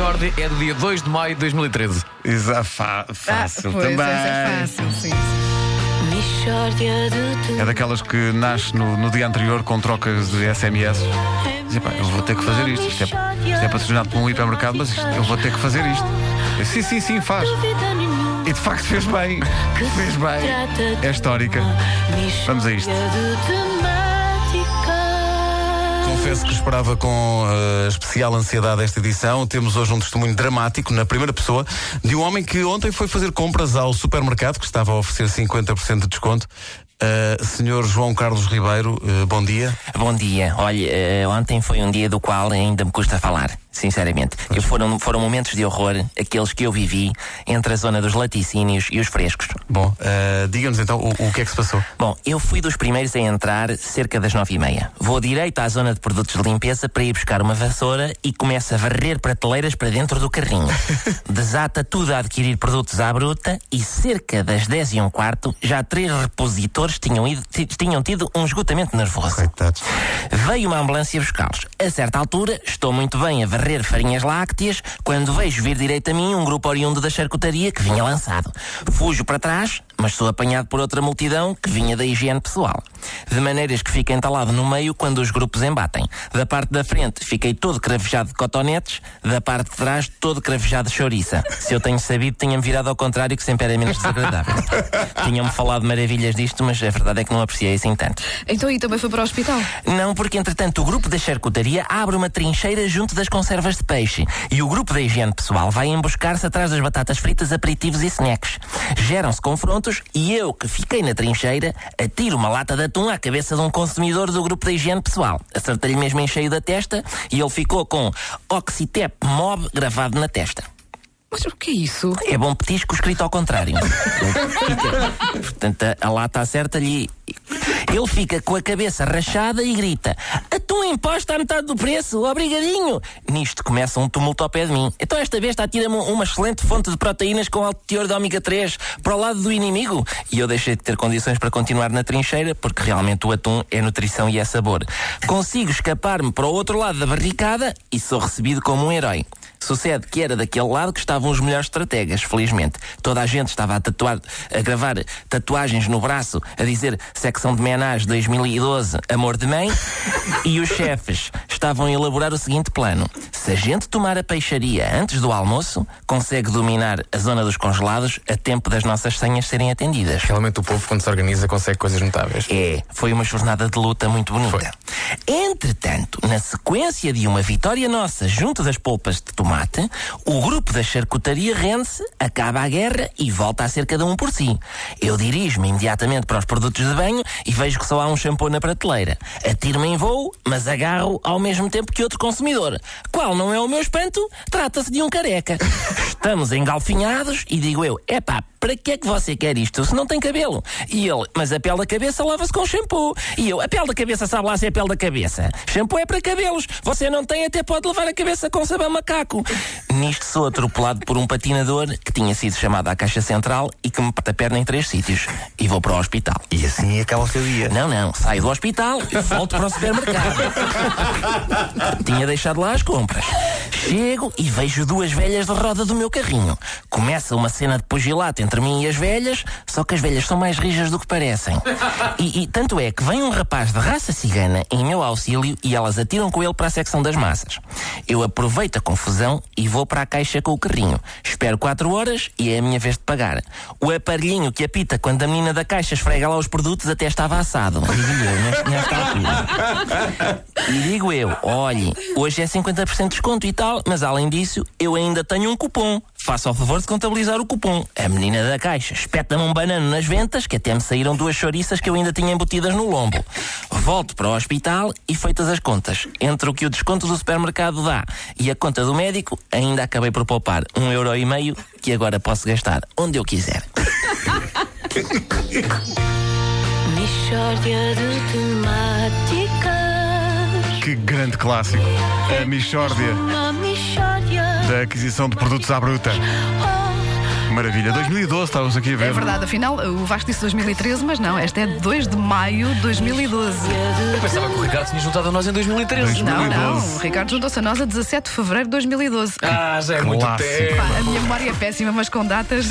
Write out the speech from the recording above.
Michórdia é do dia 2 de maio de 2013. Exa, fa- fácil ah, pois, também. essa é fácil, sim. Mishória de É daquelas que nasce no, no dia anterior com trocas de SMS. Diz, "Epá, eu vou ter que fazer isto. Isto é, isto é patrocinado por um hipermercado, mas isto- eu vou ter que fazer isto. Eu, sim, sim, sim, faz. E de facto fez bem. Fez bem. É histórica. Vamos a isto. Confesso que esperava com eh, especial ansiedade esta edição. Temos hoje um testemunho dramático, na primeira pessoa, de um homem que ontem foi fazer compras ao supermercado, que estava a oferecer 50% de desconto. Uh, senhor João Carlos Ribeiro, uh, bom dia. Bom dia. Olha, ontem foi um dia do qual ainda me custa falar, sinceramente. Foram, foram momentos de horror, aqueles que eu vivi entre a zona dos laticínios e os frescos. Bom, uh, diga-nos então o, o que é que se passou. Bom, eu fui dos primeiros a entrar cerca das nove e meia. Vou direito à zona de produtos de limpeza para ir buscar uma vassoura e começo a varrer prateleiras para dentro do carrinho. Desata tudo a adquirir produtos à bruta e cerca das dez e um quarto já três repositores tinham, ido, ti- tinham tido um esgotamento nervoso. Coitados. Veio uma ambulância buscá-los. A certa altura, estou muito bem a varrer farinhas lácteas quando vejo vir direito a mim um grupo oriundo da charcutaria que vinha lançado. Fujo para trás, mas sou apanhado por outra multidão que vinha da higiene pessoal. De maneiras que fico entalado no meio quando os grupos embatem. Da parte da frente fiquei todo cravejado de cotonetes, da parte de trás todo cravejado de chouriça. Se eu tenho sabido, tinha-me virado ao contrário que sempre era menos desagradável. Tinham-me falado maravilhas disto, mas a verdade é que não apreciei assim tanto. Então, e também foi para o hospital? Não, porque entretanto o grupo da charcutaria abre uma trincheira junto das conservas de peixe e o grupo da higiene pessoal vai emboscar-se atrás das batatas fritas, aperitivos e snacks. Geram-se confrontos e eu, que fiquei na trincheira, atiro uma lata de atum à cabeça de um consumidor do grupo da higiene pessoal. Acertei-lhe mesmo em cheio da testa e ele ficou com Oxitep Mob gravado na testa. Mas o que é isso? É bom petisco escrito ao contrário. Portanto, a, lata acerta-lhe. Ele fica com a cabeça rachada e grita: Atum imposto à metade do preço, obrigadinho! Nisto começa um tumulto ao pé de mim. Então esta besta atira-me uma excelente fonte de proteínas com alto teor de ômega 3 para o lado do inimigo. E eu deixei de ter condições para continuar na trincheira, porque realmente o atum é nutrição e é sabor. Consigo escapar-me para o outro lado da barricada e sou recebido como um herói. Sucede que era daquele lado que estavam os melhores estrategas, felizmente. Toda a gente estava a tatuar, a gravar tatuagens no braço, a dizer secção de menage 2012, amor de mãe, e os chefes estavam a elaborar o seguinte plano. Se a gente tomar a peixaria antes do almoço, consegue dominar a zona dos congelados a tempo das nossas senhas serem atendidas. Realmente o povo, quando se organiza, consegue coisas notáveis. É, foi uma jornada de luta muito bonita. Entretanto, na sequência de uma vitória nossa junto das polpas de tomate, o grupo da charcutaria rende-se, acaba a guerra e volta a ser cada um por si. Eu dirijo-me imediatamente para os produtos de banho e vejo que só há um shampoo na prateleira. Atiro-me em voo, mas agarro ao mesmo tempo que outro consumidor. Qual não é o meu espanto? Trata-se de um careca. Estamos engalfinhados e digo eu, epá, para que é que você quer isto se não tem cabelo? E ele, mas a pele da cabeça lava-se com shampoo. E eu, a pele da cabeça sabe lá se é pele da cabeça. Shampoo é para cabelos. Você não tem, até pode levar a cabeça com sabão macaco. Nisto sou atropelado por um patinador que tinha sido chamado à caixa central e que me parte a perna em três sítios. E vou para o hospital. E assim acaba o seu dia. Não, não, saio do hospital e volto para o supermercado. Tinha deixado lá as compras. Chego e vejo duas velhas de roda do meu carrinho. Começa uma cena de pugilato entre mim e as velhas, só que as velhas são mais rijas do que parecem. E, e tanto é que vem um rapaz de raça cigana em meu auxílio e elas atiram com ele para a secção das massas. Eu aproveito a confusão e vou para a caixa com o carrinho. Espero quatro horas e é a minha vez de pagar. O aparelhinho que apita quando a menina da caixa esfrega lá os produtos até estava assado. Digo eu, nesta altura. E digo eu, olhe, hoje é 50% de desconto e tal, mas além disso, eu ainda tenho um cupom. Faça o favor de contabilizar o cupom. A menina da caixa espeta-me um banano nas ventas, que até me saíram duas chouriças que eu ainda tinha embutidas no lombo. Volto para o hospital e feitas as contas. Entre o que o desconto do supermercado dá e a conta do médico, ainda acabei por poupar um euro e meio que agora posso gastar onde eu quiser. Que grande clássico. A Michórdia da aquisição de produtos à bruta. Maravilha. 2012, estávamos aqui a ver. É verdade, afinal, o Vasco disse 2013, mas não, esta é de 2 de maio de 2012. Eu pensava que o Ricardo tinha juntado a nós em 2013. Não, não, 2012. o Ricardo juntou-se a nós a 17 de fevereiro de 2012. Ah, já é muito Clássico. tempo. Pá, a minha memória é péssima, mas com datas.